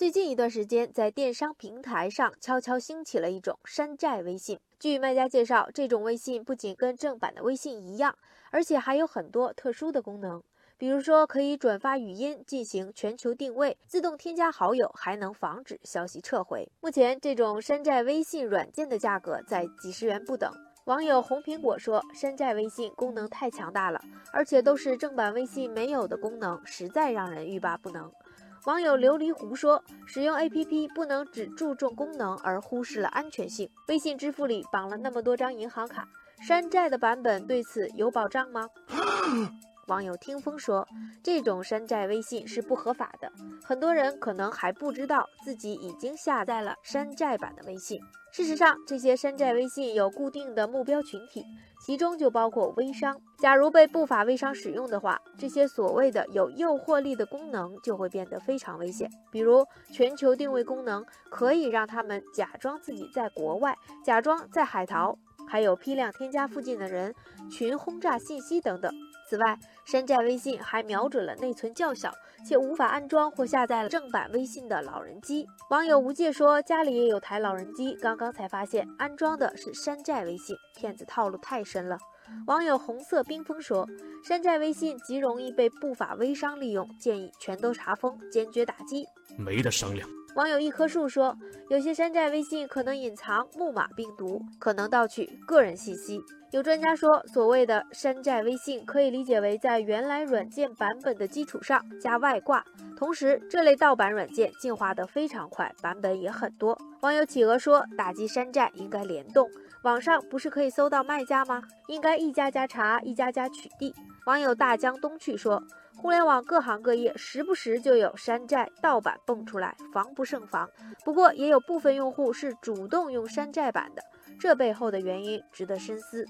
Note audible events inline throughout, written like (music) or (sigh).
最近一段时间，在电商平台上悄悄兴起了一种山寨微信。据卖家介绍，这种微信不仅跟正版的微信一样，而且还有很多特殊的功能，比如说可以转发语音、进行全球定位、自动添加好友，还能防止消息撤回。目前，这种山寨微信软件的价格在几十元不等。网友红苹果说：“山寨微信功能太强大了，而且都是正版微信没有的功能，实在让人欲罢不能。”网友琉璃湖说：“使用 APP 不能只注重功能而忽视了安全性。微信支付里绑了那么多张银行卡，山寨的版本对此有保障吗？” (gasps) (noise) 网友听风说，这种山寨微信是不合法的，很多人可能还不知道自己已经下载了山寨版的微信。事实上，这些山寨微信有固定的目标群体，其中就包括微商。假如被不法微商使用的话，这些所谓的有诱惑力的功能就会变得非常危险。比如，全球定位功能可以让他们假装自己在国外，假装在海淘，还有批量添加附近的人群轰炸信息等等。此外，山寨微信还瞄准了内存较小且无法安装或下载正版微信的老人机。网友无界说，家里也有台老人机，刚刚才发现安装的是山寨微信，骗子套路太深了。网友红色冰封说，山寨微信极容易被不法微商利用，建议全都查封，坚决打击，没得商量。网友一棵树说，有些山寨微信可能隐藏木马病毒，可能盗取个人信息。有专家说，所谓的山寨微信可以理解为在原来软件版本的基础上加外挂。同时，这类盗版软件进化得非常快，版本也很多。网友企鹅说，打击山寨应该联动，网上不是可以搜到卖家吗？应该一家家查，一家家取缔。网友大江东去说。互联网各行各业时不时就有山寨盗版蹦出来，防不胜防。不过也有部分用户是主动用山寨版的，这背后的原因值得深思。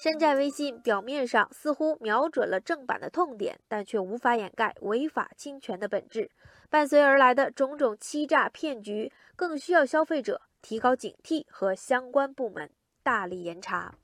山寨微信表面上似乎瞄准了正版的痛点，但却无法掩盖违法侵权的本质。伴随而来的种种欺诈骗局，更需要消费者提高警惕和相关部门大力严查。